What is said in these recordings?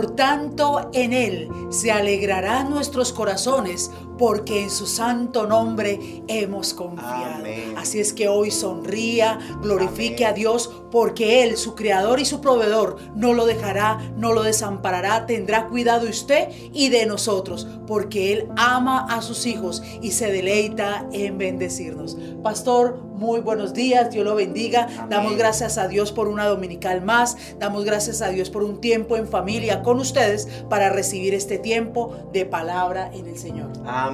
Por tanto, en Él se alegrarán nuestros corazones, porque en su santo nombre hemos confiado. Amén. Así es que hoy sonría, glorifique Amén. a Dios, porque Él, su creador y su proveedor, no lo dejará, no lo desamparará, tendrá cuidado de usted y de nosotros, porque Él ama a sus hijos y se deleita en bendecirnos. Pastor, muy buenos días, Dios lo bendiga. Amén. Damos gracias a Dios por una dominical más, damos gracias a Dios por un tiempo en familia con ustedes para recibir este tiempo de palabra en el Señor. Amén.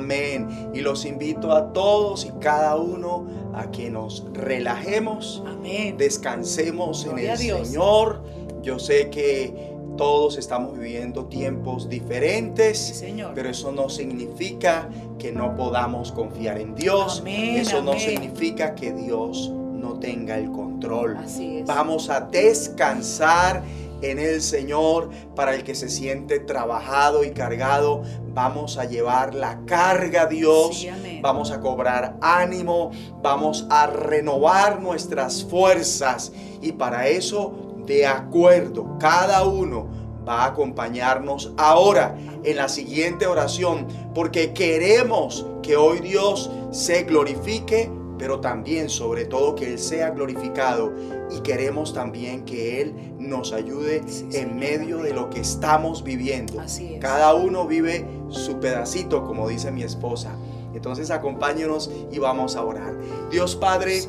Y los invito a todos y cada uno a que nos relajemos, Amén. descansemos en Gloria el Dios. Señor. Yo sé que todos estamos viviendo tiempos diferentes, Sí, Señor. pero eso no significa que no podamos confiar en Dios. Amén, eso no amén. significa que Dios no tenga el control. Así es. Vamos a descansar en el Señor. Para el que se siente trabajado y cargado, vamos a llevar la carga a Dios. Sí. Vamos a cobrar ánimo, vamos a renovar nuestras fuerzas. Y para eso, de acuerdo, cada uno va a acompañarnos ahora en la siguiente oración, porque queremos que hoy Dios se glorifique, pero también sobre todo que Él sea glorificado. Y queremos también que Él nos ayude Sí, en medio de lo que estamos viviendo. Así es. Cada uno vive su pedacito, como dice mi esposa. Entonces acompáñenos y vamos a orar. Dios Padre,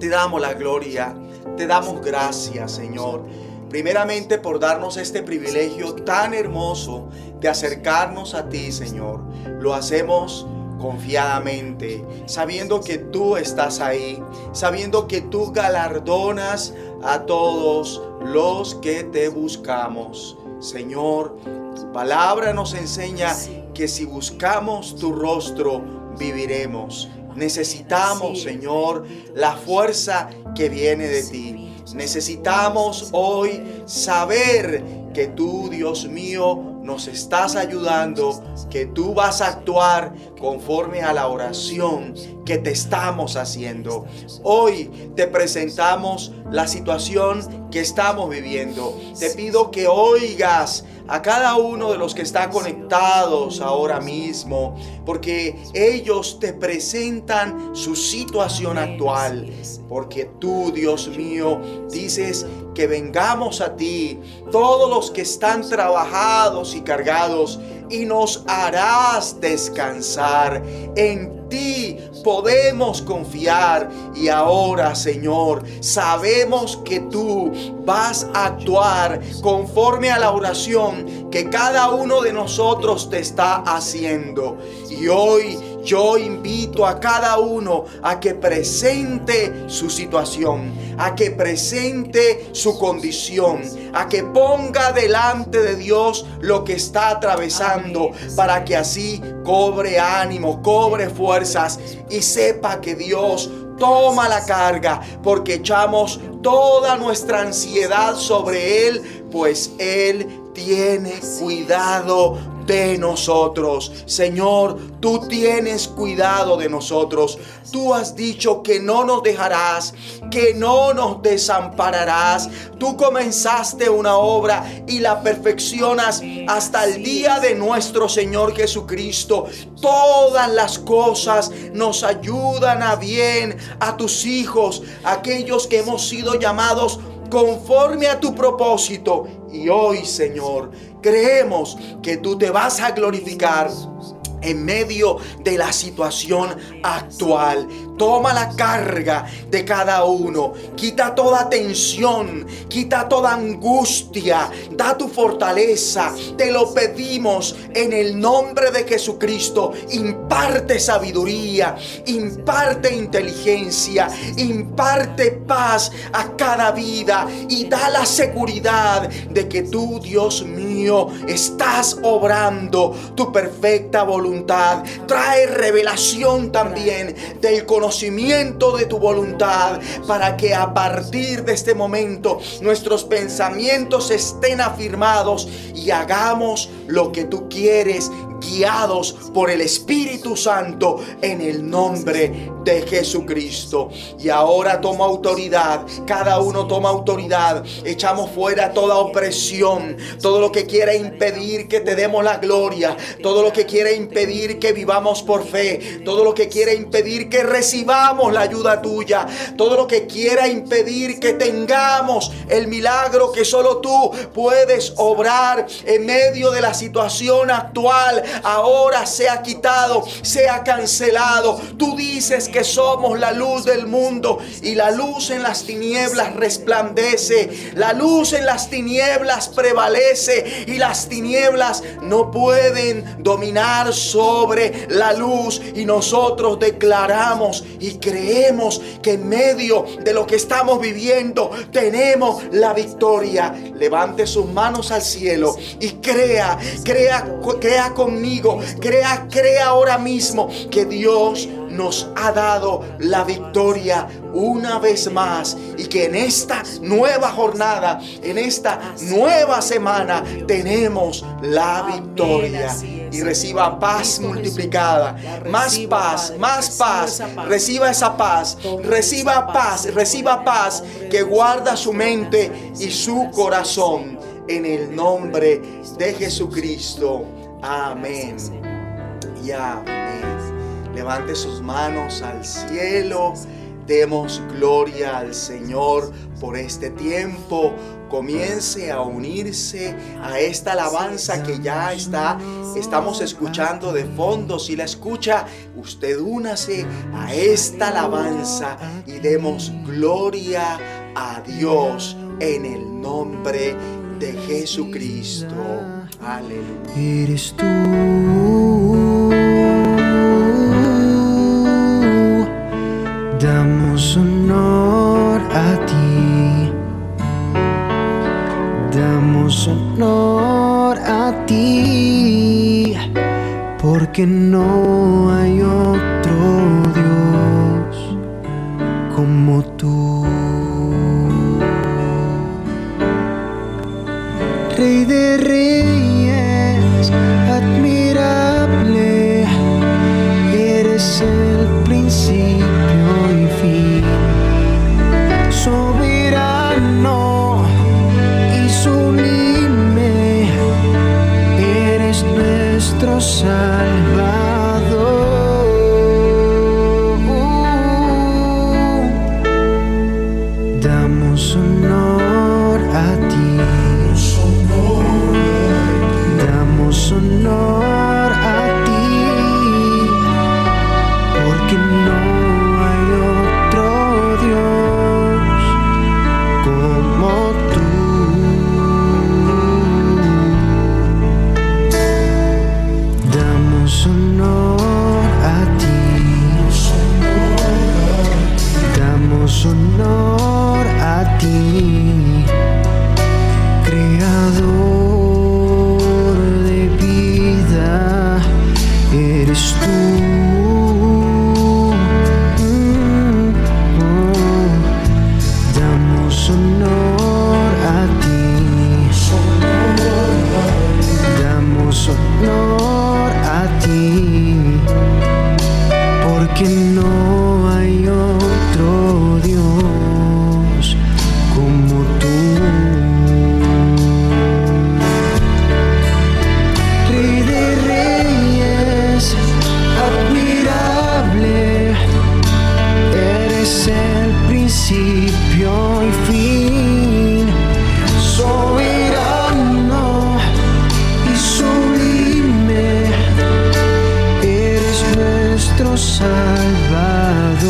te damos la gloria, te damos gracias, Señor. Primeramente por darnos este privilegio tan hermoso de acercarnos a ti, Señor. Lo hacemos confiadamente, sabiendo que tú estás ahí, sabiendo que tú galardonas a todos los que te buscamos. Señor, tu palabra nos enseña que si buscamos tu rostro, viviremos. Necesitamos. Señor, la fuerza que viene de ti. Necesitamos hoy saber que tú, Dios mío, nos estás ayudando, que tú vas a actuar conforme a la oración que te estamos haciendo. Hoy te presentamos la situación que estamos viviendo. Te pido que oigas a cada uno de los que están conectados ahora mismo, porque ellos te presentan su situación actual. Porque tú, Dios mío, dices que vengamos a ti, todos los que están trabajados y cargados, y nos harás descansar. En ti podemos confiar. Y ahora, Señor, sabemos que tú vas a actuar conforme a la oración que cada uno de nosotros te está haciendo. Y hoy yo invito a cada uno a que presente su situación, a que presente su condición, a que ponga delante de Dios lo que está atravesando para que así cobre ánimo, cobre fuerzas y sepa que Dios toma la carga porque echamos toda nuestra ansiedad sobre Él, pues Él tiene cuidado de nosotros. Señor, tú tienes cuidado de nosotros. Tú has dicho que no nos dejarás, que no nos desampararás. Tú comenzaste una obra y la perfeccionas hasta el día de nuestro Señor Jesucristo. Todas las cosas nos ayudan a bien a tus hijos, aquellos que hemos sido llamados conforme a tu propósito. Y hoy, Señor, creemos que tú te vas a glorificar en medio de la situación actual. Toma la carga de cada uno. Quita toda tensión. Quita toda angustia. Da tu fortaleza. Te lo pedimos en el nombre de Jesucristo. Imparte sabiduría. Imparte inteligencia. Imparte paz a cada vida. Y da la seguridad de que tú, Dios mío, estás obrando tu perfecta voluntad. Trae revelación también del conocimiento de tu voluntad para que a partir de este momento nuestros pensamientos estén afirmados y hagamos lo que tú quieres guiados por el Espíritu Santo en el nombre de Jesucristo. Y ahora toma autoridad, cada uno toma autoridad, echamos fuera toda opresión, todo lo que quiera impedir que te demos la gloria, todo lo que quiera impedir que vivamos por fe, todo lo que quiera impedir que recibamos la ayuda tuya, todo lo que quiera impedir que tengamos el milagro que solo tú puedes obrar en medio de la situación actual ahora sea quitado, sea cancelado. Tú dices que somos la luz del mundo y la luz en las tinieblas resplandece. La luz en las tinieblas prevalece y las tinieblas no pueden dominar sobre la luz. Y nosotros declaramos y creemos que en medio de lo que estamos viviendo tenemos la victoria. Levante sus manos al cielo y crea, crea, crea conmigo, crea, crea ahora mismo que Dios nos ha dado la victoria una vez más y que en esta nueva jornada, en esta nueva semana tenemos la victoria. y reciba paz multiplicada, más paz, más paz, reciba esa paz, reciba paz, reciba paz que guarda su mente y su corazón en el nombre de Jesucristo. Amén. Y amén. Levante sus manos al cielo. Demos gloria al Señor por este tiempo. Comience a unirse a esta alabanza que ya está, estamos escuchando de fondo. Si la escucha, usted únase a esta alabanza y demos gloria a Dios en el nombre de Jesucristo. Eres tú. Damos honor a ti. Damos honor a ti. Porque no hay Rey de reyes, nuestro Salvador.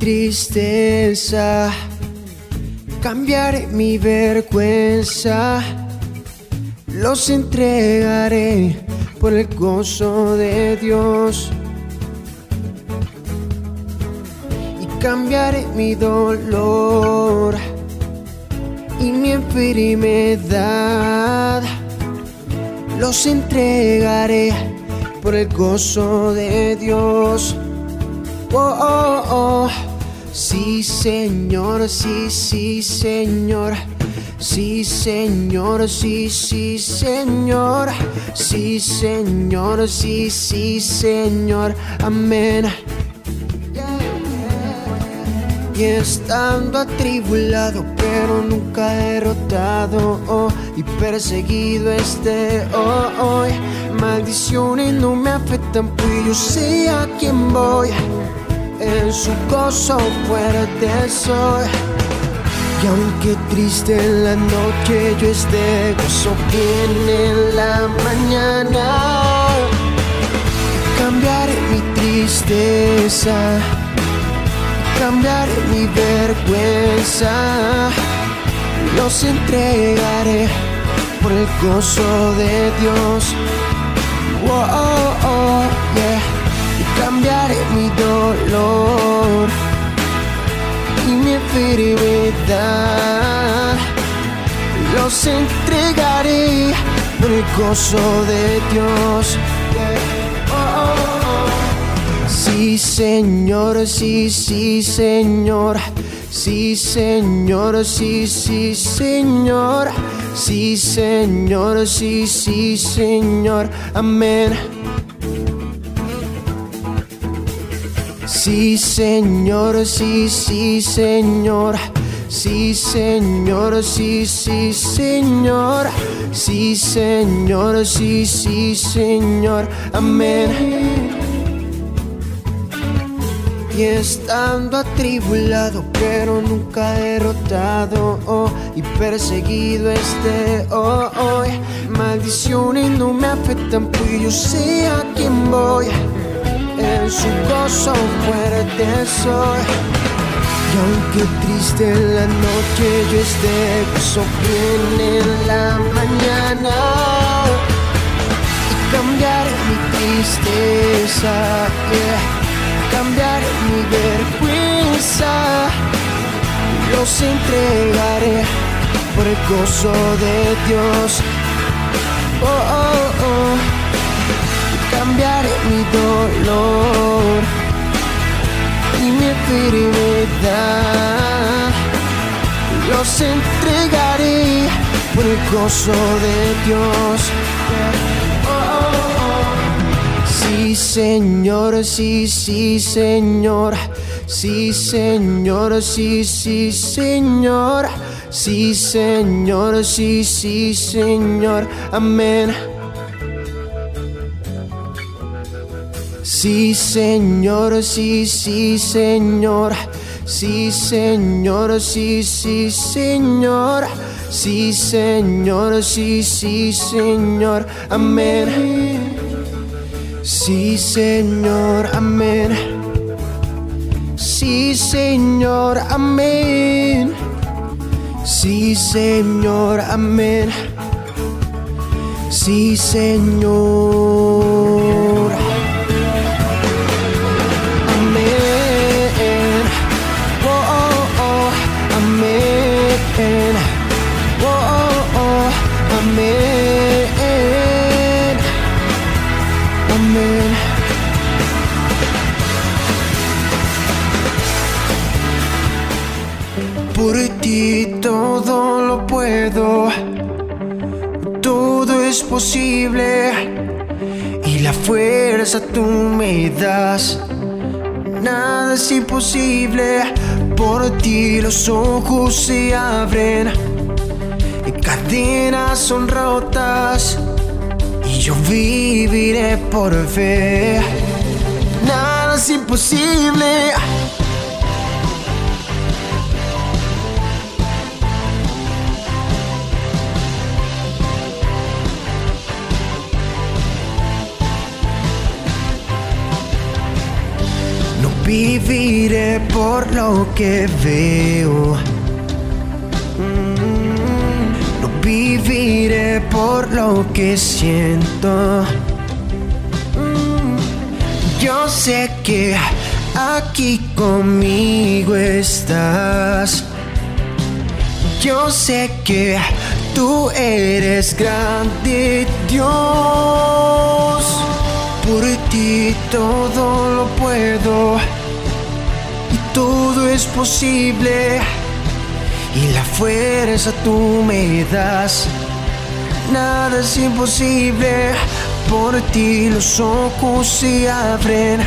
Tristeza, cambiaré mi vergüenza, los entregaré por el gozo de Dios. Y cambiaré mi dolor y mi enfermedad, los entregaré por el gozo de Dios. Oh, oh, oh. Sí, Señor, sí, sí, Señor. Sí, Señor, sí, sí, Señor. Sí, Señor, sí, sí, Señor. Amén. Y estando atribulado, pero nunca derrotado, oh, y perseguido este oh, hoy. Maldiciones no me afectan, pues yo sé a quién voy. En su gozo fuerte soy. Y aunque triste en la noche yo esté, gozo viene en la mañana. Cambiaré mi tristeza cambiaré mi vergüenza, los entregaré por el gozo de Dios. Oh, oh, oh, yeah. Cambiaré mi dolor y mi enfermedad, los entregaré por el gozo de Dios. Sí, Señor, sí, sí, Señor. Sí, Señor, sí, sí, Señor. Sí, Señor, sí, sí, Señor. Amén. Sí, Señor, sí, sí, Señor. Sí, Señor, sí, sí, Señor. Sí, Señor, sí, sí, Señor. Amén. Y estando atribulado, pero nunca derrotado, oh, y perseguido este oh, hoy. Maldiciones no me afectan, pues yo sé a quién voy. En su gozo fuerte soy. Y aunque triste en la noche yo esté, gozo viene en la mañana. Y cambiaré mi tristeza, yeah cambiar mi vergüenza. Los entregaré por el gozo de Dios. Oh, oh, oh. Cambiaré mi dolor y mi enfermedad. Los entregaré por el gozo de Dios. Sí, Señor, sí, sí, Señor. Sí, Señor, sí, sí, Señor. Sí, Señor, sí, sí, Señor. Amén. Sí, Señor, sí, sí, Señor. Sí, Señor, sí, sí, Señor. Sí, Señor, sí, sí, Señor. Amén. Sí, Señor, amén. Sí, Señor, amén. Sí, Señor, amén. Sí, Señor. Posible y la fuerza tú me das. Nada es imposible, por ti los ojos se abren, cadenas son rotas y yo viviré por fe. Nada es imposible. Viviré por lo que veo. Mm, No viviré por lo que siento. Mm, Yo sé que aquí conmigo estás. Yo sé que tú eres grande Dios. Por ti todo lo puedo todo es posible. Y la fuerza tú me das. Nada es imposible. Por ti los ojos se abren.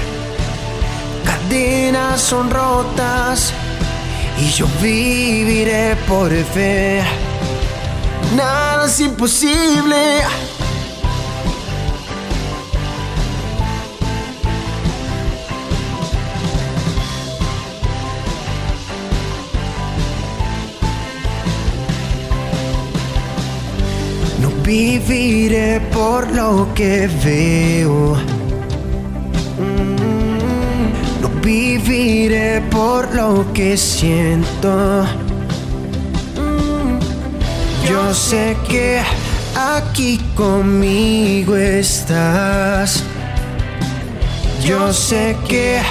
Cadenas son rotas. Y yo viviré por fe. Nada es imposible. Viviré por lo que veo. Mm, No viviré por lo que siento. Mm, Yo sé que aquí conmigo estás. Yo sé que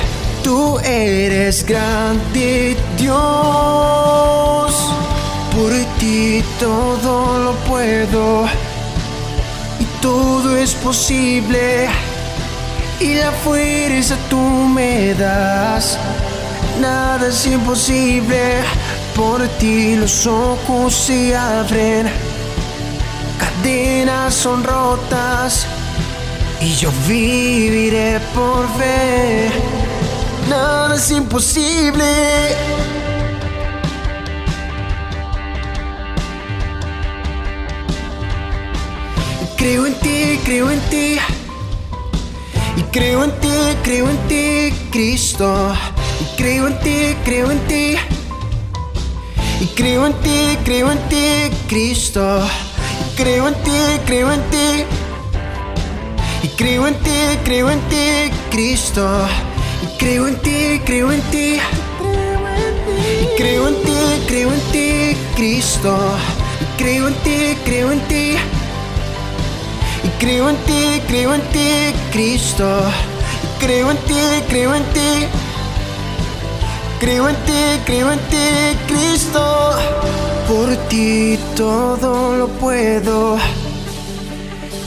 tú eres grande Dios. Por ti todo lo puedo todo es posible. Y la fuerza tú me das. Nada es imposible. Por ti los ojos se abren. Cadenas son rotas. Y yo viviré por fe. Nada es imposible. Creo en ti, creo en ti. Y creo en ti, creo en ti, Cristo. Y creo en ti, creo en ti. Y creo en ti, creo en ti, Cristo. Y creo en ti, creo en ti. Y creo en ti, creo en ti, Cristo. Y creo en ti, creo en ti. Y creo en ti, creo en ti, Cristo. Y creo en ti, creo en ti. Y creo en ti, creo en ti, Cristo. Creo en ti, creo en ti. Creo en ti, creo en ti, Cristo. Por ti todo lo puedo.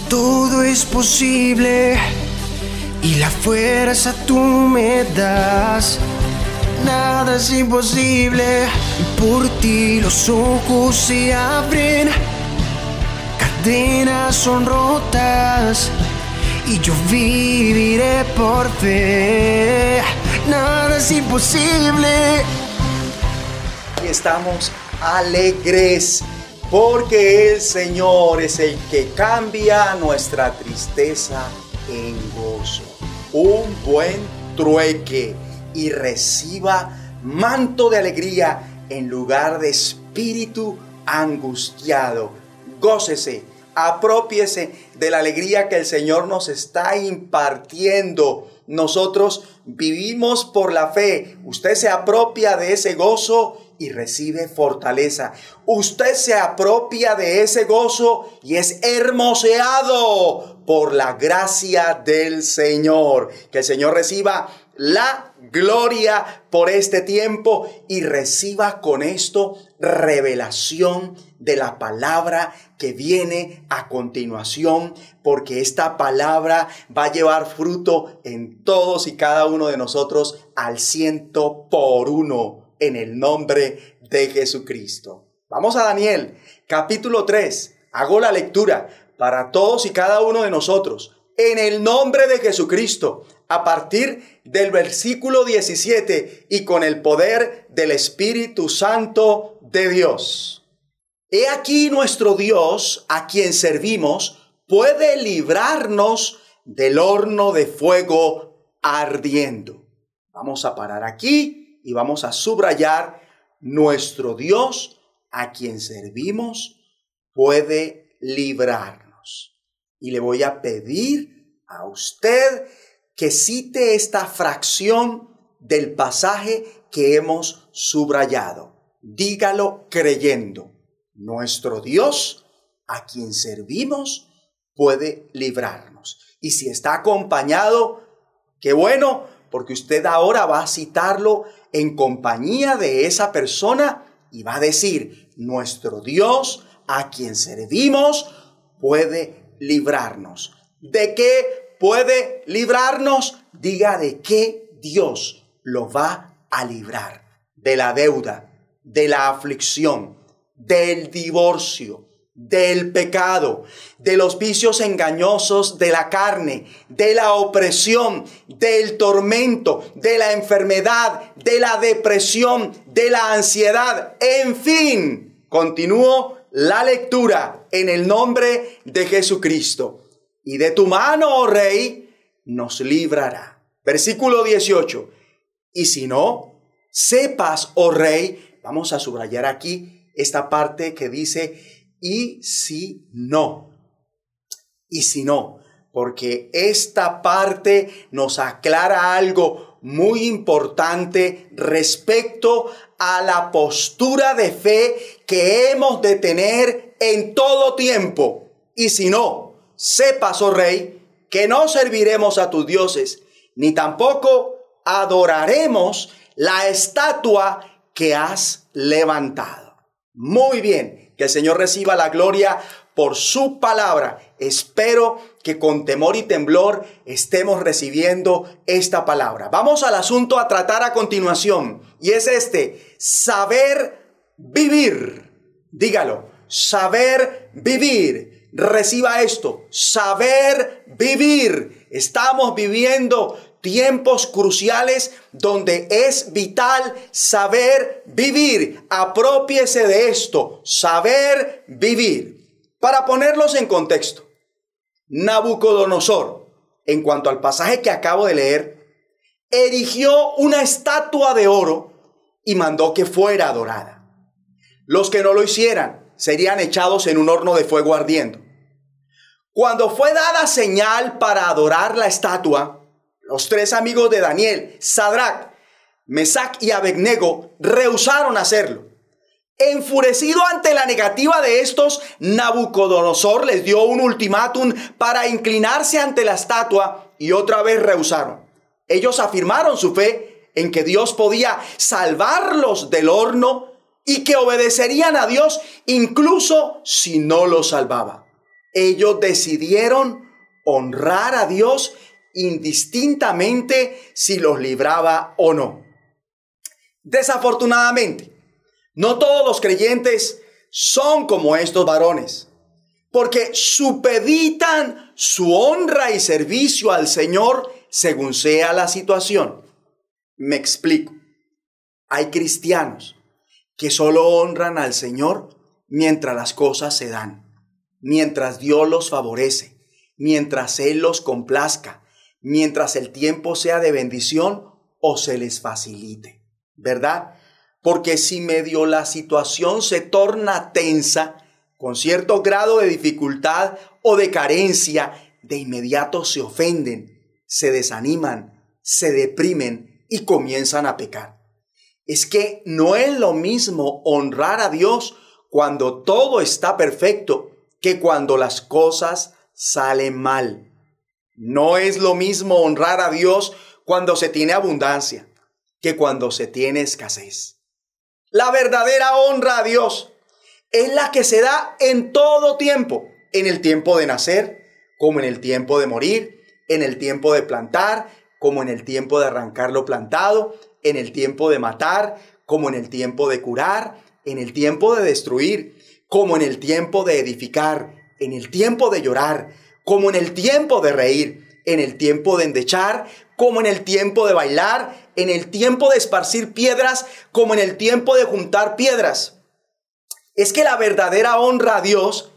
Todo es posible. Y la fuerza tú me das. Nada es imposible. Por ti los ojos se abren cadenas son rotas y yo viviré por fe. Nada es imposible. Y estamos alegres porque el Señor es el que cambia nuestra tristeza en gozo. Un buen trueque y reciba manto de alegría en lugar de espíritu angustiado. Gócese, apropiese de la alegría que el Señor nos está impartiendo. Nosotros vivimos por la fe. Usted se apropia de ese gozo y recibe fortaleza. Usted se apropia de ese gozo y es hermoseado por la gracia del Señor. Que el Señor reciba la gloria por este tiempo y reciba con esto revelación de la palabra que viene a continuación, porque esta palabra va a llevar fruto en todos y cada uno de nosotros al ciento por uno en el nombre de Jesucristo. Vamos a Daniel, capítulo 3. Hago la lectura para todos y cada uno de nosotros en el nombre de Jesucristo, a partir del versículo 17 y con el poder del Espíritu Santo de Dios. He aquí nuestro Dios, a quien servimos, puede librarnos del horno de fuego ardiendo. Vamos a parar aquí y vamos a subrayar nuestro Dios, a quien servimos, puede librar y le voy a pedir a usted que cite esta fracción del pasaje que hemos subrayado. Dígalo creyendo. Nuestro Dios, a quien servimos, puede librarnos. Y si está acompañado, qué bueno, porque usted ahora va a citarlo en compañía de esa persona y va a decir, nuestro Dios, a quien servimos, puede librarnos. ¿De qué puede librarnos? Diga de qué Dios lo va a librar. De la deuda, de la aflicción, del divorcio, del pecado, de los vicios engañosos de la carne, de la opresión, del tormento, de la enfermedad, de la depresión, de la ansiedad. En fin, continúo la lectura en el nombre de Jesucristo. Y de tu mano, oh rey, nos librará. Versículo 18. Y si no, sepas, oh rey, vamos a subrayar aquí esta parte que dice, y si no. Y si no, porque esta parte nos aclara algo muy importante respecto a la postura de fe que hemos de tener en todo tiempo. Y si no, sepas, oh rey, que no serviremos a tus dioses, ni tampoco adoraremos la estatua que has levantado. Muy bien, que el Señor reciba la gloria por su palabra. Espero que con temor y temblor estemos recibiendo esta palabra. Vamos al asunto a tratar a continuación y es este, saber vivir. Dígalo, saber vivir. Reciba esto, saber vivir. Estamos viviendo tiempos cruciales donde es vital saber vivir. Apropiese de esto, saber vivir. Para ponerlos en contexto, Nabucodonosor, en cuanto al pasaje que acabo de leer, erigió una estatua de oro y mandó que fuera adorada. Los que no lo hicieran serían echados en un horno de fuego ardiendo. Cuando fue dada señal para adorar la estatua, los tres amigos de Daniel, Sadrach, Mesach y Abednego, rehusaron hacerlo. Enfurecido ante la negativa de estos, Nabucodonosor les dio un ultimátum para inclinarse ante la estatua y otra vez rehusaron. Ellos afirmaron su fe en que Dios podía salvarlos del horno y que obedecerían a Dios incluso si no los salvaba. Ellos decidieron honrar a Dios indistintamente si los libraba o no. Desafortunadamente, no todos los creyentes son como estos varones, porque supeditan su honra y servicio al Señor según sea la situación. Me explico. Hay cristianos que solo honran al Señor mientras las cosas se dan, mientras Dios los favorece, mientras Él los complazca, mientras el tiempo sea de bendición o se les facilite. ¿verdad? Porque si medio la situación se torna tensa, con cierto grado de dificultad o de carencia, de inmediato se ofenden, se desaniman, se deprimen y comienzan a pecar. Es que no es lo mismo honrar a Dios cuando todo está perfecto que cuando las cosas salen mal. No es lo mismo honrar a Dios cuando se tiene abundancia que cuando se tiene escasez. La verdadera honra a Dios es la que se da en todo tiempo, en el tiempo de nacer, como en el tiempo de morir, en el tiempo de plantar, como en el tiempo de arrancar lo plantado, en el tiempo de matar, como en el tiempo de curar, en el tiempo de destruir, como en el tiempo de edificar, en el tiempo de llorar, como en el tiempo de reír, en el tiempo de endechar, como en el tiempo de bailar, en el tiempo de esparcir piedras, como en el tiempo de juntar piedras. Es que la verdadera honra a Dios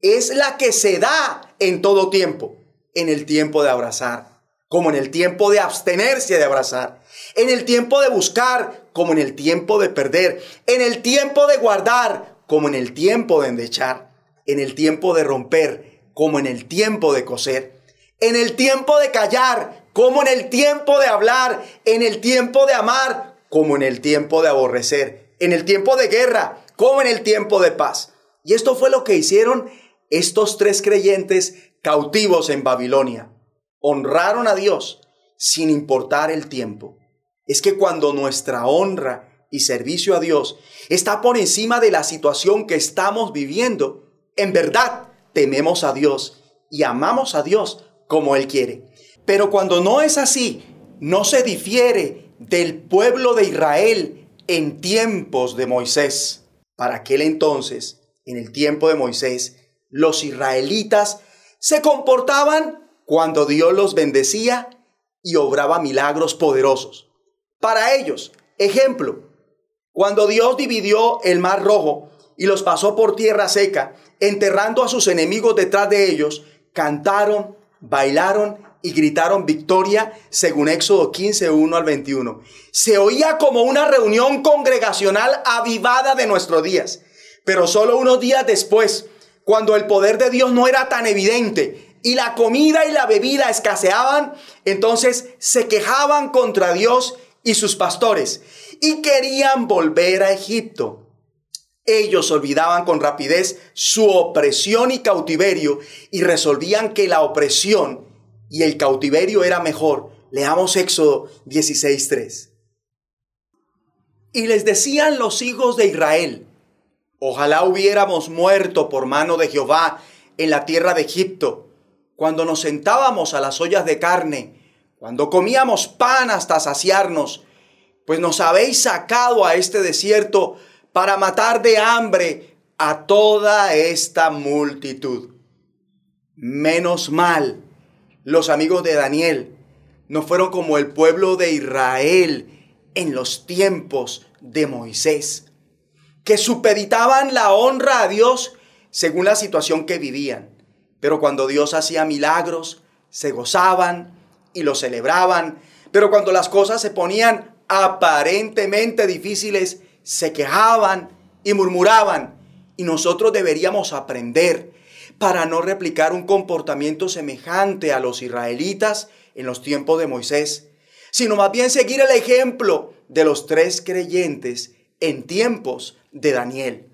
es la que se da en todo tiempo, en el tiempo de abrazar, como en el tiempo de abstenerse de abrazar, en el tiempo de buscar, como en el tiempo de perder, en el tiempo de guardar, como en el tiempo de endechar, en el tiempo de romper, como en el tiempo de coser, en el tiempo de callar, como en el tiempo de hablar, en el tiempo de amar, como en el tiempo de aborrecer, en el tiempo de guerra, como en el tiempo de paz. Y esto fue lo que hicieron estos tres creyentes cautivos en Babilonia. Honraron a Dios sin importar el tiempo. Es que cuando nuestra honra y servicio a Dios está por encima de la situación que estamos viviendo, en verdad tememos a Dios y amamos a Dios como Él quiere. Pero cuando no es así, no se difiere del pueblo de Israel en tiempos de Moisés. Para aquel entonces, en el tiempo de Moisés, los israelitas se comportaban cuando Dios los bendecía y obraba milagros poderosos. Para ellos, ejemplo, cuando Dios dividió el mar rojo y los pasó por tierra seca, enterrando a sus enemigos detrás de ellos, cantaron, bailaron y gritaron victoria, según Éxodo 15, 1 al 21. Se oía como una reunión congregacional avivada de nuestros días, pero solo unos días después, cuando el poder de Dios no era tan evidente y la comida y la bebida escaseaban, entonces se quejaban contra Dios y sus pastores y querían volver a Egipto. Ellos olvidaban con rapidez su opresión y cautiverio y resolvían que la opresión y el cautiverio era mejor. Leamos Éxodo 16.3. Y les decían los hijos de Israel, ojalá hubiéramos muerto por mano de Jehová en la tierra de Egipto, cuando nos sentábamos a las ollas de carne, cuando comíamos pan hasta saciarnos, pues nos habéis sacado a este desierto para matar de hambre a toda esta multitud. Menos mal, los amigos de Daniel no fueron como el pueblo de Israel en los tiempos de Moisés, que supeditaban la honra a Dios según la situación que vivían. Pero cuando Dios hacía milagros, se gozaban y lo celebraban. Pero cuando las cosas se ponían aparentemente difíciles, se quejaban y murmuraban. Y nosotros deberíamos aprender para no replicar un comportamiento semejante a los israelitas en los tiempos de Moisés, sino más bien seguir el ejemplo de los tres creyentes en tiempos de Daniel.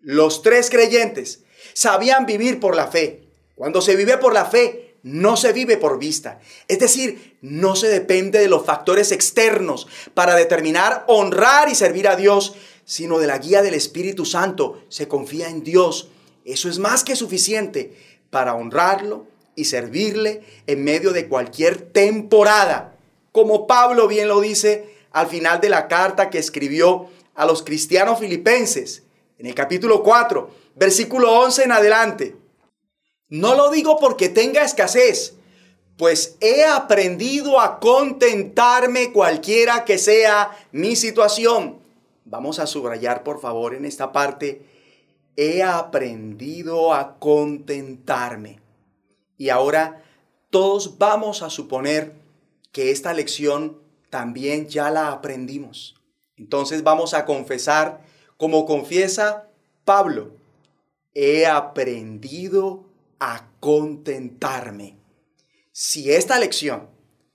Los tres creyentes sabían vivir por la fe. Cuando se vive por la fe, no se vive por vista. Es decir, no se depende de los factores externos para determinar honrar y servir a Dios, sino de la guía del Espíritu Santo. Se confía en Dios. Eso es más que suficiente para honrarlo y servirle en medio de cualquier temporada. Como Pablo bien lo dice al final de la carta que escribió a los cristianos filipenses, en el capítulo 4, versículo 11 en adelante. No lo digo porque tenga escasez, pues he aprendido a contentarme cualquiera que sea mi situación. Vamos a subrayar por favor en esta parte, he aprendido a contentarme. Y ahora todos vamos a suponer que esta lección también ya la aprendimos. Entonces vamos a confesar, como confiesa Pablo, he aprendido a contentarme. Si esta lección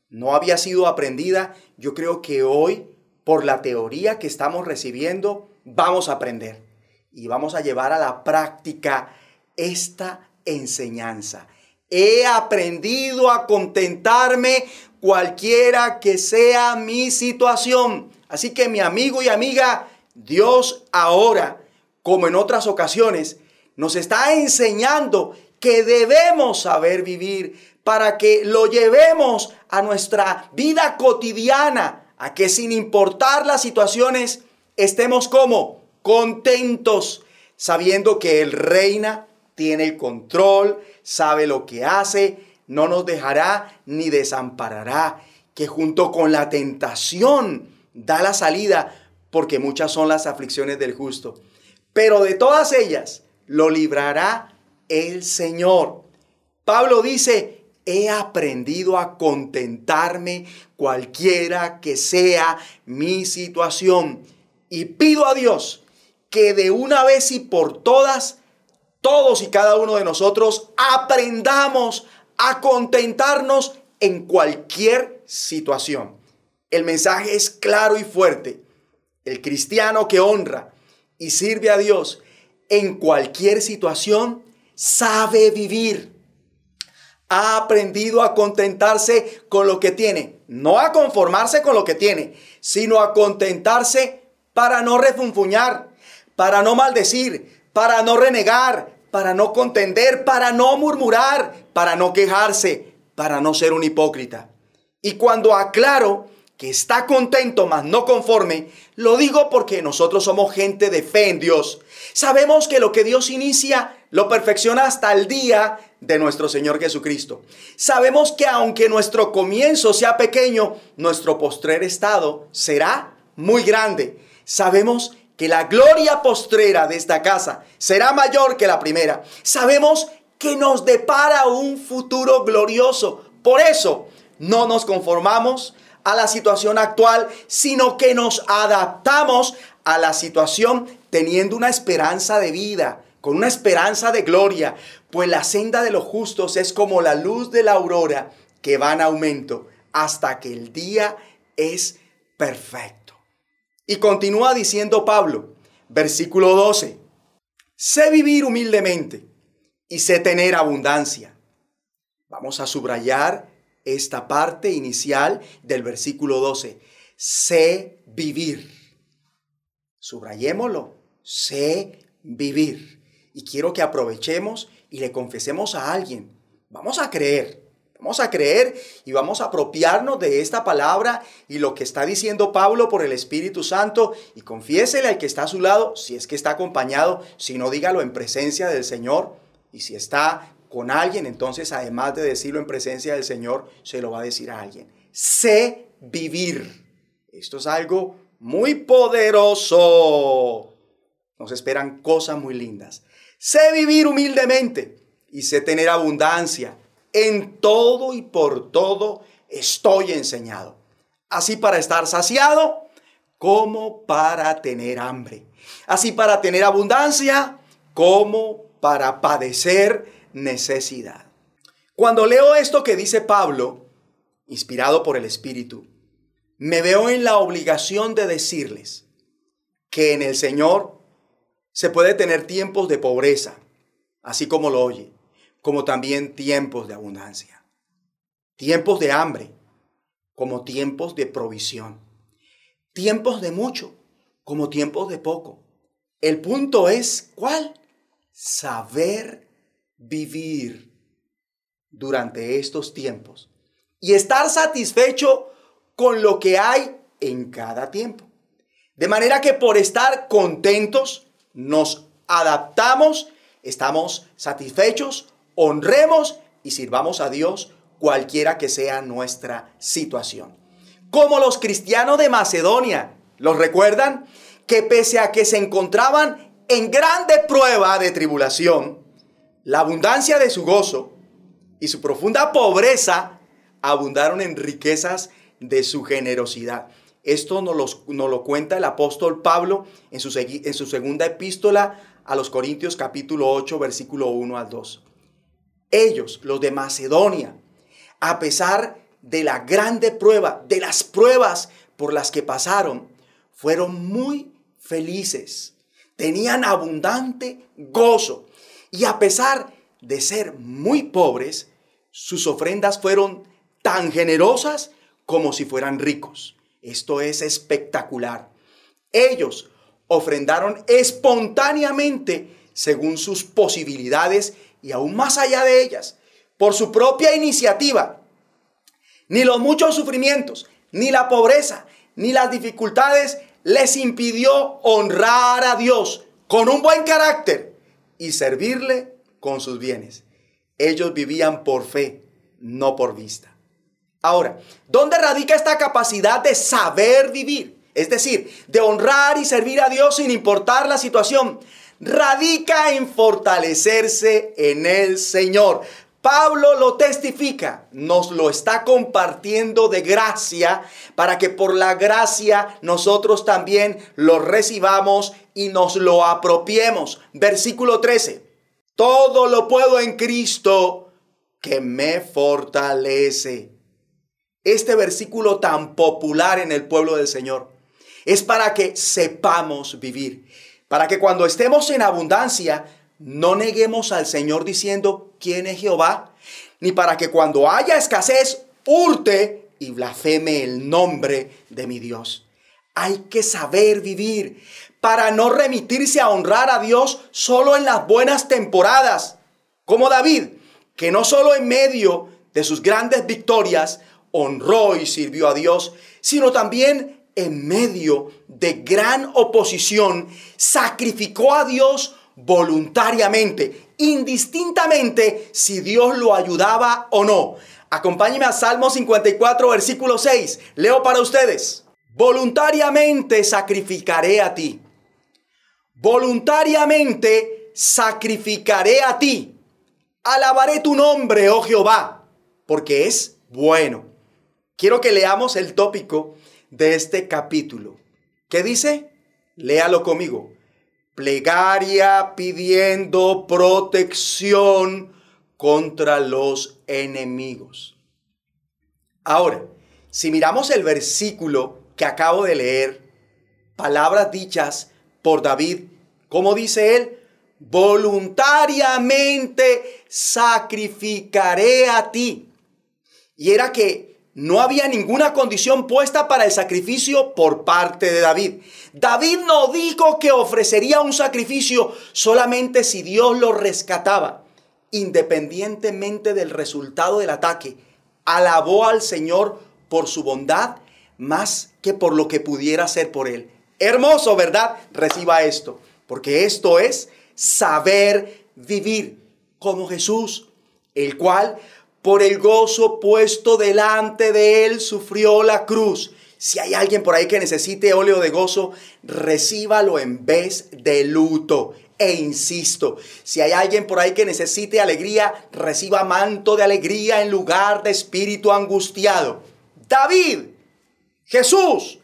no había sido aprendida, yo creo que hoy, por la teoría que estamos recibiendo, vamos a aprender y vamos a llevar a la práctica esta enseñanza. He aprendido a contentarme cualquiera que sea mi situación. Así que mi amigo y amiga, Dios ahora, como en otras ocasiones, nos está enseñando que debemos saber vivir para que lo llevemos a nuestra vida cotidiana, a que sin importar las situaciones, estemos como contentos, sabiendo que Él reina, tiene el control, sabe lo que hace, no nos dejará ni desamparará, que junto con la tentación da la salida, porque muchas son las aflicciones del justo. Pero de todas ellas lo librará el Señor. Pablo dice, he aprendido a contentarme cualquiera que sea mi situación. Y pido a Dios que de una vez y por todas, todos y cada uno de nosotros aprendamos a contentarnos en cualquier situación. El mensaje es claro y fuerte. El cristiano que honra y sirve a Dios en cualquier situación sabe vivir. Ha aprendido a contentarse con lo que tiene. No a conformarse con lo que tiene, sino a contentarse para no refunfuñar, para no maldecir, para no renegar, para no contender, para no murmurar, para no quejarse, para no ser un hipócrita. Y cuando aclaro que está contento mas no conforme, lo digo porque nosotros somos gente de fe en Dios. Sabemos que lo que Dios inicia lo perfecciona hasta el día de nuestro Señor Jesucristo. Sabemos que aunque nuestro comienzo sea pequeño, nuestro postrer estado será muy grande. Sabemos que la gloria postrera de esta casa será mayor que la primera. Sabemos que nos depara un futuro glorioso. Por eso no nos conformamos a la situación actual, sino que nos adaptamos a la situación teniendo una esperanza de vida, con una esperanza de gloria, pues la senda de los justos es como la luz de la aurora que va en aumento hasta que el día es perfecto. Y continúa diciendo Pablo, versículo 12, sé vivir humildemente y sé tener abundancia. Vamos a subrayar esta parte inicial del versículo 12. Sé vivir. Subrayémoslo. Sé vivir. Y quiero que aprovechemos y le confesemos a alguien. Vamos a creer. Vamos a creer y vamos a apropiarnos de esta palabra y lo que está diciendo Pablo por el Espíritu Santo y confiésele al que está a su lado, si es que está acompañado, si no dígalo en presencia del Señor y si está con alguien, entonces además de decirlo en presencia del Señor, se lo va a decir a alguien. Sé vivir. Esto es algo muy poderoso. Nos esperan cosas muy lindas. Sé vivir humildemente y sé tener abundancia. En todo y por todo estoy enseñado. Así para estar saciado como para tener hambre. Así para tener abundancia como para padecer necesidad. Cuando leo esto que dice Pablo, inspirado por el Espíritu, me veo en la obligación de decirles que en el Señor se puede tener tiempos de pobreza, así como lo oye, como también tiempos de abundancia, tiempos de hambre, como tiempos de provisión, tiempos de mucho, como tiempos de poco. El punto es, ¿cuál? Saber vivir durante estos tiempos y estar satisfecho con lo que hay en cada tiempo. De manera que por estar contentos nos adaptamos, estamos satisfechos, honremos y sirvamos a Dios cualquiera que sea nuestra situación. Como los cristianos de Macedonia, ¿los recuerdan? Que pese a que se encontraban en grande prueba de tribulación, la abundancia de su gozo y su profunda pobreza abundaron en riquezas de su generosidad. Esto nos, lo cuenta el apóstol Pablo en su, en su segunda epístola a los Corintios capítulo 8 versículo 1 al 2. Ellos, los de Macedonia, a pesar de la grande prueba, de las pruebas por las que pasaron, fueron muy felices. Tenían abundante gozo. Y a pesar de ser muy pobres, sus ofrendas fueron tan generosas como si fueran ricos. Esto es espectacular. Ellos ofrendaron espontáneamente según sus posibilidades y aún más allá de ellas, por su propia iniciativa. Ni los muchos sufrimientos, ni la pobreza, ni las dificultades les impidió honrar a Dios con un buen carácter y servirle con sus bienes. Ellos vivían por fe, no por vista. Ahora, ¿dónde radica esta capacidad de saber vivir? Es decir, de honrar y servir a Dios sin importar la situación. Radica en fortalecerse en el Señor. Pablo lo testifica, nos lo está compartiendo de gracia para que por la gracia nosotros también lo recibamos y nos lo apropiemos. Versículo 13. Todo lo puedo en Cristo que me fortalece. Este versículo tan popular en el pueblo del Señor es para que sepamos vivir, para que cuando estemos en abundancia no neguemos al Señor diciendo quién es Jehová, ni para que cuando haya escasez hurte y blasfeme el nombre de mi Dios. Hay que saber vivir para no remitirse a honrar a Dios solo en las buenas temporadas, como David, que no solo en medio de sus grandes victorias honró y sirvió a Dios, sino también en medio de gran oposición sacrificó a Dios voluntariamente, indistintamente si Dios lo ayudaba o no. Acompáñeme a Salmo 54, versículo 6. Leo para ustedes. Voluntariamente sacrificaré a ti. Voluntariamente sacrificaré a ti. Alabaré tu nombre, oh Jehová, porque es bueno. Quiero que leamos el tópico de este capítulo. ¿Qué dice? Léalo conmigo plegaria pidiendo protección contra los enemigos. Ahora, si miramos el versículo que acabo de leer, palabras dichas por David, como dice él, voluntariamente sacrificaré a ti. Y era que no había ninguna condición puesta para el sacrificio por parte de David. David no dijo que ofrecería un sacrificio solamente si Dios lo rescataba, independientemente del resultado del ataque. Alabó al Señor por su bondad más que por lo que pudiera hacer por él. Hermoso, ¿verdad? Reciba esto, porque esto es saber vivir como Jesús, el cual por el gozo puesto delante de él, sufrió la cruz. Si hay alguien por ahí que necesite óleo de gozo, recíbalo en vez de luto. E insisto, si hay alguien por ahí que necesite alegría, reciba manto de alegría en lugar de espíritu angustiado. David, Jesús,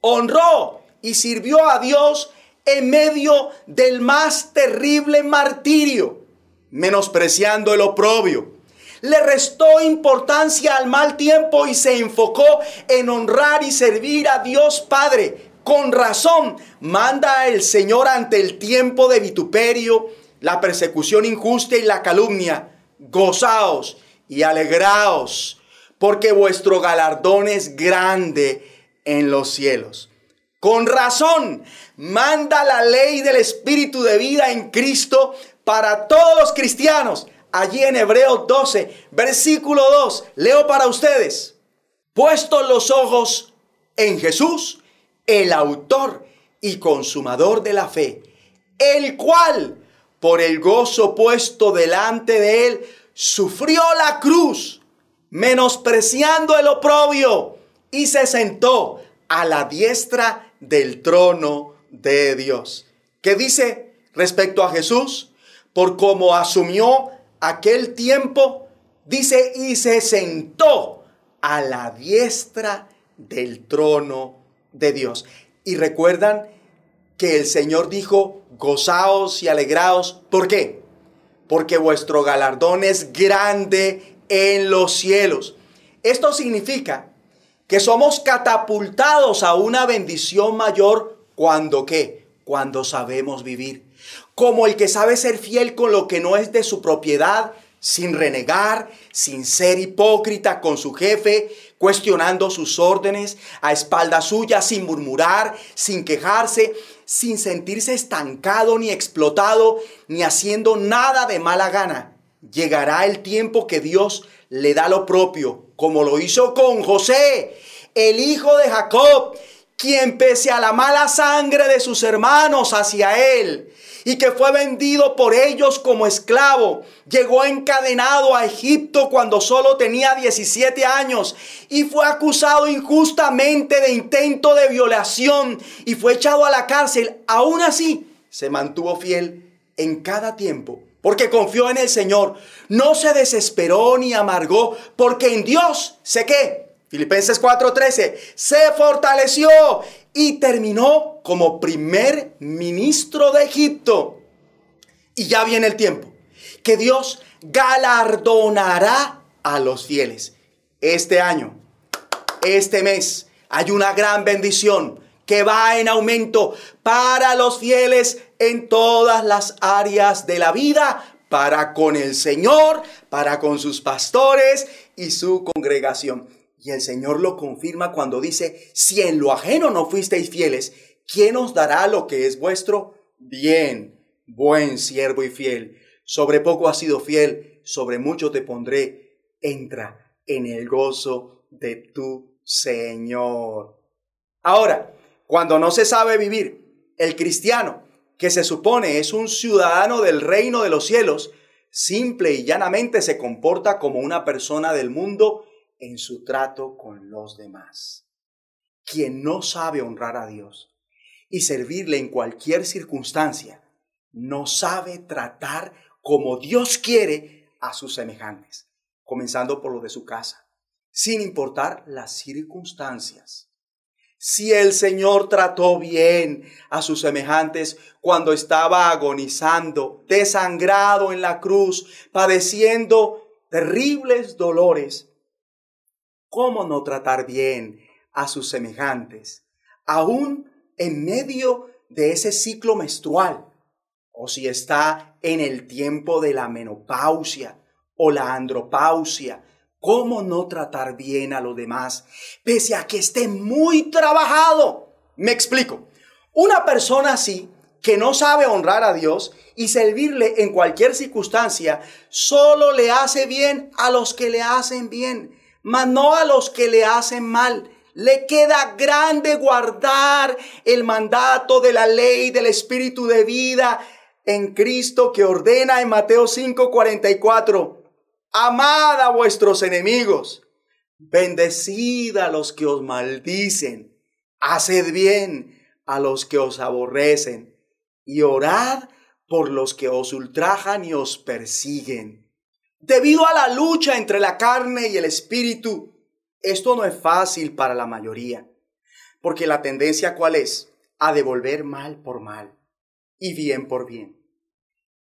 honró y sirvió a Dios en medio del más terrible martirio, menospreciando el oprobio le restó importancia al mal tiempo y se enfocó en honrar y servir a Dios Padre. Con razón, manda el Señor ante el tiempo de vituperio, la persecución injusta y la calumnia. Gozaos y alegraos, porque vuestro galardón es grande en los cielos. Con razón, manda la ley del Espíritu de vida en Cristo para todos los cristianos allí en Hebreos 12, versículo 2. Leo para ustedes. Puestos los ojos en Jesús, el autor y consumador de la fe, el cual, por el gozo puesto delante de él, sufrió la cruz, menospreciando el oprobio, y se sentó a la diestra del trono de Dios. ¿Qué dice respecto a Jesús? Por cómo asumió aquel tiempo, dice, y se sentó a la diestra del trono de Dios. Y recuerdan que el Señor dijo, gozaos y alegraos. ¿Por qué? Porque vuestro galardón es grande en los cielos. Esto significa que somos catapultados a una bendición mayor cuando qué? Cuando sabemos vivir. Como el que sabe ser fiel con lo que no es de su propiedad, sin renegar, sin ser hipócrita con su jefe, cuestionando sus órdenes, a espalda suya, sin murmurar, sin quejarse, sin sentirse estancado ni explotado, ni haciendo nada de mala gana. Llegará el tiempo que Dios le da lo propio, como lo hizo con José, el hijo de Jacob, quien pese a la mala sangre de sus hermanos hacia él, y que fue vendido por ellos como esclavo. Llegó encadenado a Egipto cuando solo tenía 17 años y fue acusado injustamente de intento de violación y fue echado a la cárcel. Aún así, se mantuvo fiel en cada tiempo porque confió en el Señor. No se desesperó ni amargó porque en Dios sé que Filipenses 4:13, se fortaleció y terminó como primer ministro de Egipto. Y ya viene el tiempo que Dios galardonará a los fieles. Este año, este mes, hay una gran bendición que va en aumento para los fieles en todas las áreas de la vida, para con el Señor, para con sus pastores y su congregación. Y el Señor lo confirma cuando dice, si en lo ajeno no fuisteis fieles, ¿quién os dará lo que es vuestro? Bien, buen siervo y fiel. Sobre poco has sido fiel, sobre mucho te pondré. Entra en el gozo de tu Señor. Ahora, cuando no se sabe vivir, el cristiano, que se supone es un ciudadano del reino de los cielos, simple y llanamente se comporta como una persona del mundo en su trato con los demás. Quien no sabe honrar a Dios y servirle en cualquier circunstancia, no sabe tratar como Dios quiere a sus semejantes, comenzando por lo de su casa, sin importar las circunstancias. Si el Señor trató bien a sus semejantes cuando estaba agonizando, desangrado en la cruz, padeciendo terribles dolores, ¿Cómo no tratar bien a sus semejantes, aún en medio de ese ciclo menstrual? O si está en el tiempo de la menopausia o la andropausia, ¿cómo no tratar bien a los demás pese a que esté muy trabajado? Me explico. Una persona así que no sabe honrar a Dios y servirle en cualquier circunstancia, solo le hace bien a los que le hacen bien mas no a los que le hacen mal. Le queda grande guardar el mandato de la ley del Espíritu de vida en Cristo que ordena en Mateo 5:44. Amad a vuestros enemigos, bendecid a los que os maldicen, haced bien a los que os aborrecen y orad por los que os ultrajan y os persiguen Debido a la lucha entre la carne y el espíritu, esto no es fácil para la mayoría, porque la tendencia cuál es? A devolver mal por mal y bien por bien.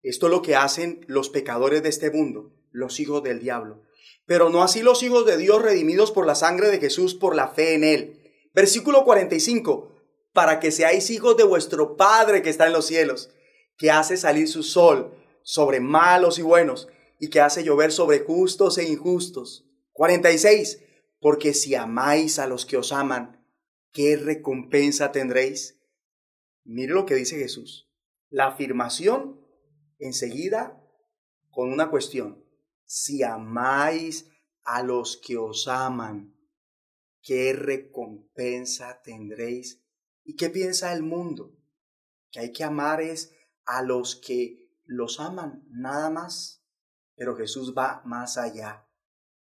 Esto es lo que hacen los pecadores de este mundo, los hijos del diablo. Pero no así los hijos de Dios redimidos por la sangre de Jesús por la fe en Él. Versículo 45. Para que seáis hijos de vuestro Padre que está en los cielos, que hace salir su sol sobre malos y buenos y que hace llover sobre justos e injustos. 46. Porque si amáis a los que os aman, ¿qué recompensa tendréis? Mire lo que dice Jesús. La afirmación enseguida con una cuestión. Si amáis a los que os aman, ¿qué recompensa tendréis? ¿Y qué piensa el mundo? Que hay que amar es a los que los aman, nada más. Pero Jesús va más allá.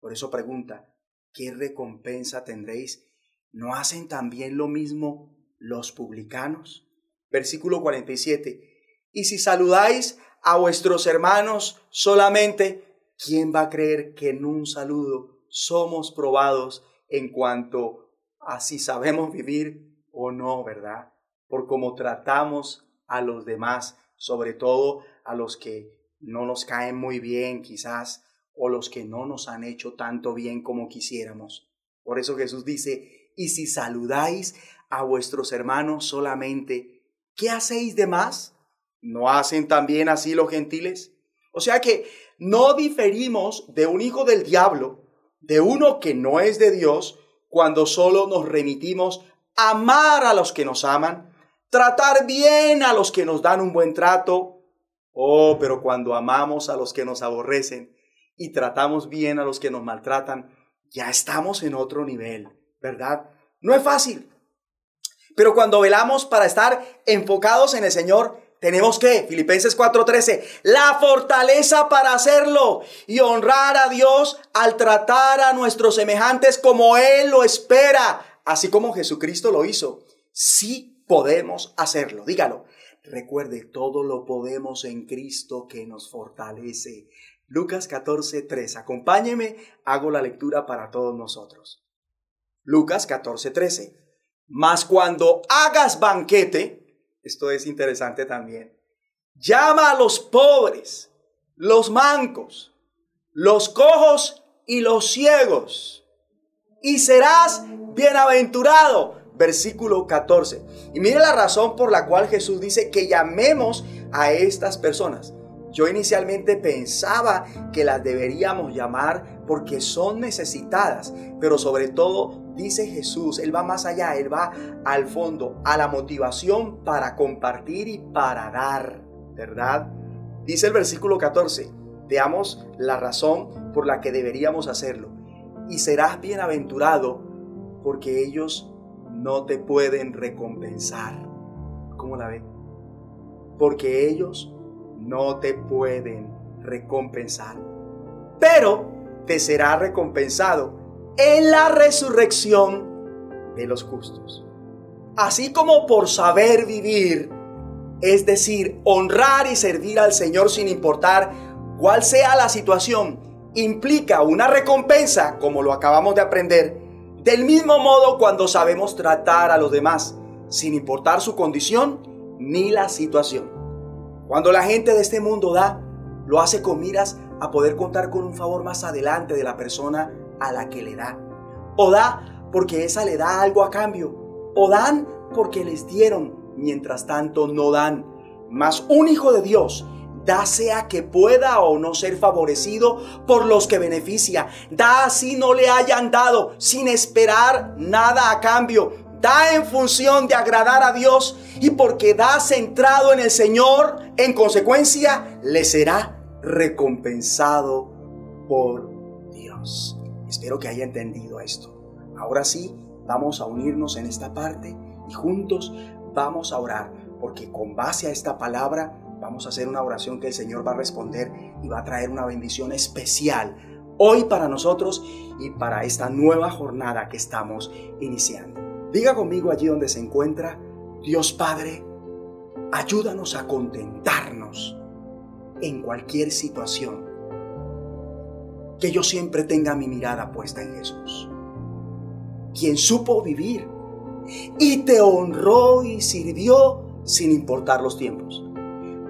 Por eso pregunta, ¿qué recompensa tendréis? ¿No hacen también lo mismo los publicanos? Versículo 47. Y si saludáis a vuestros hermanos solamente, ¿quién va a creer que en un saludo somos probados en cuanto a si sabemos vivir o no, ¿verdad? Por cómo tratamos a los demás, sobre todo a los que no nos caen muy bien quizás, o los que no nos han hecho tanto bien como quisiéramos. Por eso Jesús dice, y si saludáis a vuestros hermanos solamente, ¿qué hacéis de más? ¿No hacen también así los gentiles? O sea que no diferimos de un hijo del diablo, de uno que no es de Dios, cuando solo nos remitimos a amar a los que nos aman, tratar bien a los que nos dan un buen trato. Oh, pero cuando amamos a los que nos aborrecen y tratamos bien a los que nos maltratan, ya estamos en otro nivel, ¿verdad? No es fácil. Pero cuando velamos para estar enfocados en el Señor, tenemos que, Filipenses 4:13, la fortaleza para hacerlo y honrar a Dios al tratar a nuestros semejantes como Él lo espera, así como Jesucristo lo hizo. Sí podemos hacerlo, dígalo. Recuerde, todo lo podemos en Cristo que nos fortalece. Lucas 14:3, acompáñeme, hago la lectura para todos nosotros. Lucas 14:13, mas cuando hagas banquete, esto es interesante también. Llama a los pobres, los mancos, los cojos y los ciegos. Y serás bienaventurado. Versículo 14. Y mire la razón por la cual Jesús dice que llamemos a estas personas. Yo inicialmente pensaba que las deberíamos llamar porque son necesitadas, pero sobre todo dice Jesús, Él va más allá, Él va al fondo, a la motivación para compartir y para dar, ¿verdad? Dice el versículo 14, veamos la razón por la que deberíamos hacerlo. Y serás bienaventurado porque ellos no te pueden recompensar. ¿Cómo la ve? Porque ellos no te pueden recompensar. Pero te será recompensado en la resurrección de los justos. Así como por saber vivir, es decir, honrar y servir al Señor sin importar cuál sea la situación, implica una recompensa, como lo acabamos de aprender, del mismo modo cuando sabemos tratar a los demás, sin importar su condición ni la situación. Cuando la gente de este mundo da, lo hace con miras a poder contar con un favor más adelante de la persona a la que le da. O da porque esa le da algo a cambio. O dan porque les dieron, mientras tanto no dan. Mas un hijo de Dios da sea que pueda o no ser favorecido por los que beneficia. Da así no le hayan dado, sin esperar nada a cambio. Da en función de agradar a Dios y porque da centrado en el Señor, en consecuencia, le será recompensado por Dios. Espero que haya entendido esto. Ahora sí, vamos a unirnos en esta parte y juntos vamos a orar, porque con base a esta palabra vamos a hacer una oración que el Señor va a responder y va a traer una bendición especial hoy para nosotros y para esta nueva jornada que estamos iniciando. Diga conmigo allí donde se encuentra, Dios Padre, ayúdanos a contentarnos en cualquier situación que yo siempre tenga mi mirada puesta en Jesús, quien supo vivir y te honró y sirvió sin importar los tiempos,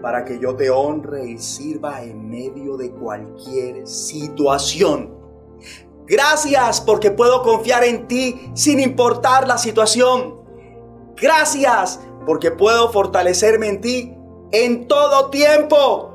para que yo te honre y sirva en medio de cualquier situación. Gracias porque puedo confiar en ti sin importar la situación. Gracias porque puedo fortalecerme en ti en todo tiempo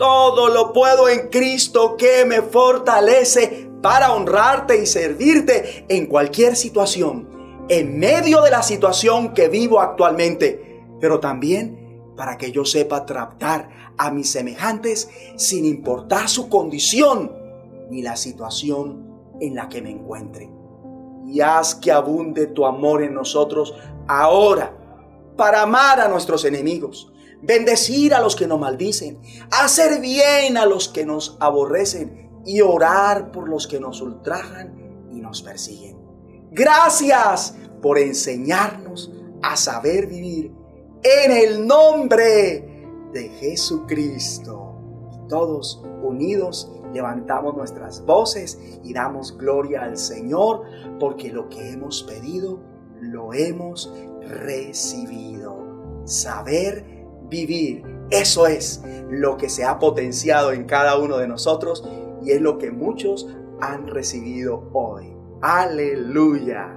todo lo puedo en Cristo que me fortalece para honrarte y servirte en cualquier situación, en medio de la situación que vivo actualmente, pero también para que yo sepa tratar a mis semejantes sin importar su condición ni la situación en la que me encuentre. Y haz que abunde tu amor en nosotros ahora para amar a nuestros enemigos bendecir a los que nos maldicen, hacer bien a los que nos aborrecen y orar por los que nos ultrajan y nos persiguen. Gracias por enseñarnos a saber vivir en el nombre de Jesucristo. Todos unidos levantamos nuestras voces y damos gloria al Señor porque lo que hemos pedido lo hemos recibido. Saber vivir. Eso es lo que se ha potenciado en cada uno de nosotros y es lo que muchos han recibido hoy. Aleluya.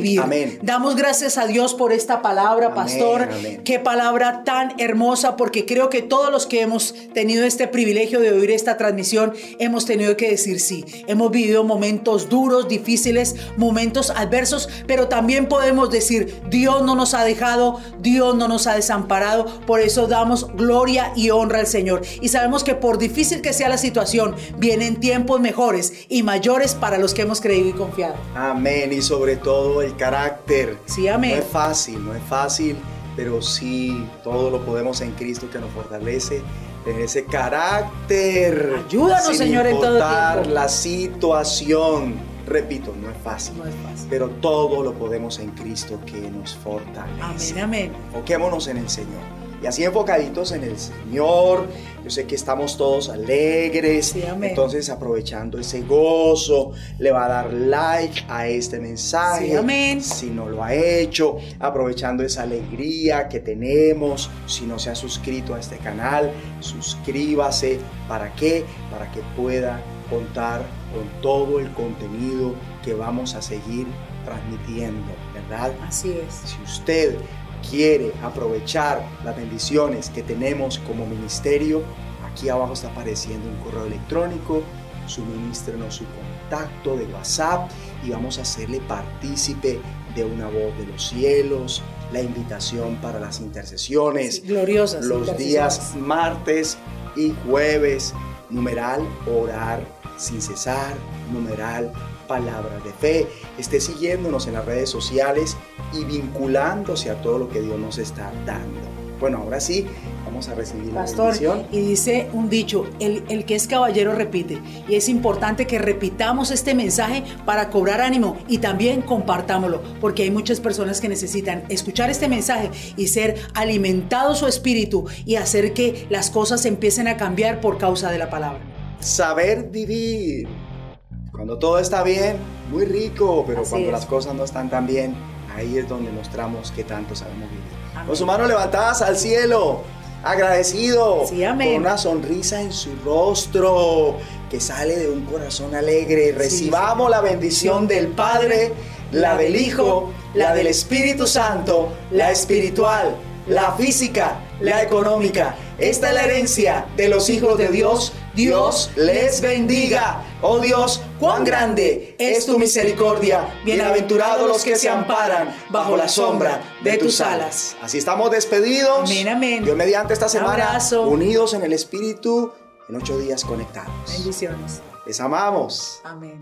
Vivir. Amén. Damos gracias a Dios por esta palabra, Amén, pastor. amén. Qué palabra tan hermosa, porque creo que todos los que hemos tenido este privilegio de oír esta transmisión hemos tenido que decir sí. Hemos vivido momentos duros, difíciles, momentos adversos, pero también podemos decir, Dios no nos ha dejado, Dios no nos ha desamparado. Por eso damos gloria y honra al Señor. Y sabemos que por difícil que sea la situación, vienen tiempos mejores y mayores para los que hemos creído y confiado. Amén. Y sobre todo el carácter. Sí, amén. No es fácil, no es fácil, pero sí todo lo podemos en Cristo que nos fortalece. En ese carácter. Ayúdanos, sin Señor, en todo tiempo. la situación. Repito, no es fácil. No es fácil. Pero todo lo podemos en Cristo que nos fortalece. Amén, amén. Enfoquémonos en el Señor. Y así enfocaditos en el Señor. Yo sé que estamos todos alegres. Sí, amén. Entonces, aprovechando ese gozo, le va a dar like a este mensaje. Sí, amén. Si no lo ha hecho, aprovechando esa alegría que tenemos. Si no se ha suscrito a este canal, suscríbase. ¿Para qué? Para que pueda contar con todo el contenido que vamos a seguir transmitiendo, ¿verdad? Así es. Si usted quiere aprovechar las bendiciones que tenemos como ministerio, aquí abajo está apareciendo un correo electrónico, suministrenos su contacto de WhatsApp y vamos a hacerle partícipe de una voz de los cielos, la invitación para las intercesiones, Gloriosas. los intercesiones. días martes y jueves, numeral orar sin cesar, numeral palabras de fe. Esté siguiéndonos en las redes sociales y vinculándose a todo lo que Dios nos está dando. Bueno, ahora sí, vamos a recibir la bendición. y dice un dicho, el, el que es caballero repite. Y es importante que repitamos este mensaje para cobrar ánimo y también compartámoslo, porque hay muchas personas que necesitan escuchar este mensaje y ser alimentado su espíritu y hacer que las cosas empiecen a cambiar por causa de la palabra. Saber vivir. Cuando todo está bien, muy rico, pero Así cuando es. las cosas no están tan bien, ahí es donde mostramos que tanto sabemos vivir. Amén. Con sus manos levantadas al cielo, agradecido, Sí, amén. con una sonrisa en su rostro que sale de un corazón alegre. Recibamos la bendición del Padre, la del Hijo, la del Espíritu Santo, la espiritual, la física, la económica Esta es la herencia de los hijos de Dios. Dios les bendiga. Oh Dios, cuán grande es tu misericordia. Bienaventurados los que se amparan bajo la sombra de tus alas. Así estamos despedidos. Amén, amén. Dios mediante esta semana, Abrazo. unidos en el Espíritu, en ocho días conectados. Bendiciones. Les amamos. Amén.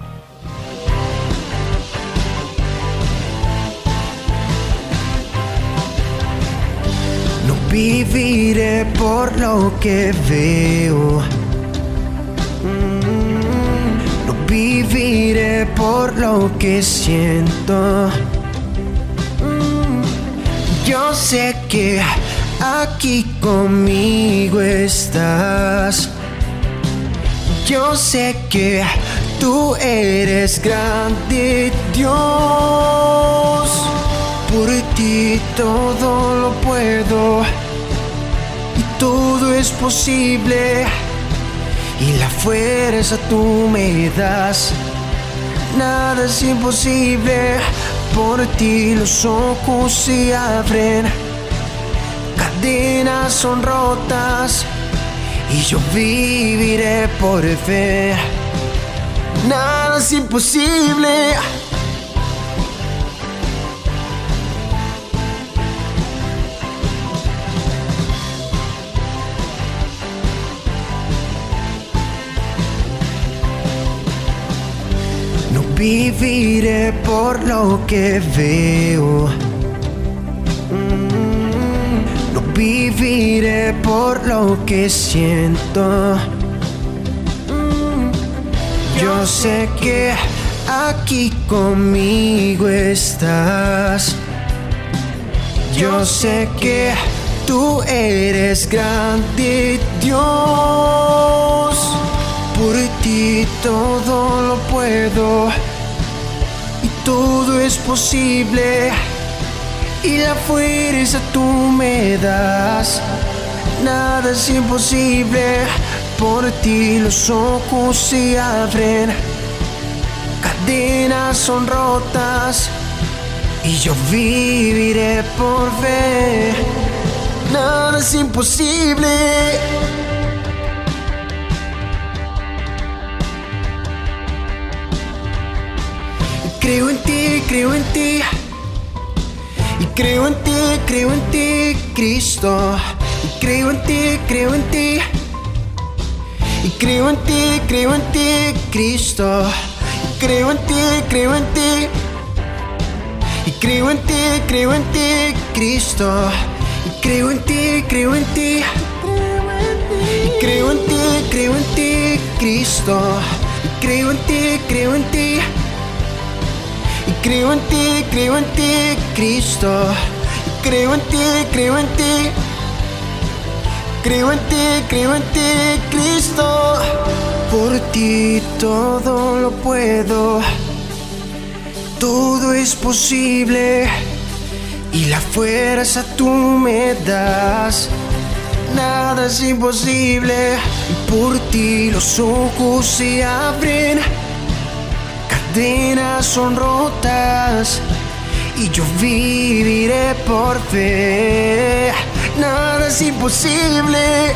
Viviré por lo que veo. Mm, No viviré por lo que siento. Mm, Yo sé que aquí conmigo estás. Yo sé que tú eres grande, Dios. Por ti todo lo puedo todo es posible. Y la fuerza tú me das. Nada es imposible. Por ti los ojos se abren. Cadenas son rotas. Y yo viviré por fe. Nada es imposible. Viviré por lo que veo. Mm, No viviré por lo que siento. Mm, Yo sé que aquí conmigo estás. Yo sé que tú eres grande, Dios. Por ti todo lo puedo todo es posible. Y la fuerza tú me das. Nada es imposible. Por ti los ojos se abren. Cadenas son rotas. Y yo viviré por fe. Nada es imposible. Creo en ti, creo en ti. Y creo en ti, creo en ti, Cristo. Y creo en ti, creo en ti. Y creo en ti, creo en ti, Cristo. Y creo en ti, creo en ti. Y creo en ti, creo en ti, Cristo. Y creo en ti, creo en ti. Y creo en ti, creo en ti, Cristo. Y creo en ti, creo en ti. Y creo en ti, creo en ti, Cristo. Y creo en ti, creo en ti. Creo en ti, creo en ti, Cristo. Por ti todo lo puedo. Todo es posible. Y la fuerza tú me das. Nada es imposible. Por ti los ojos se abren cadenas son rotas y yo viviré por fe. Nada es imposible.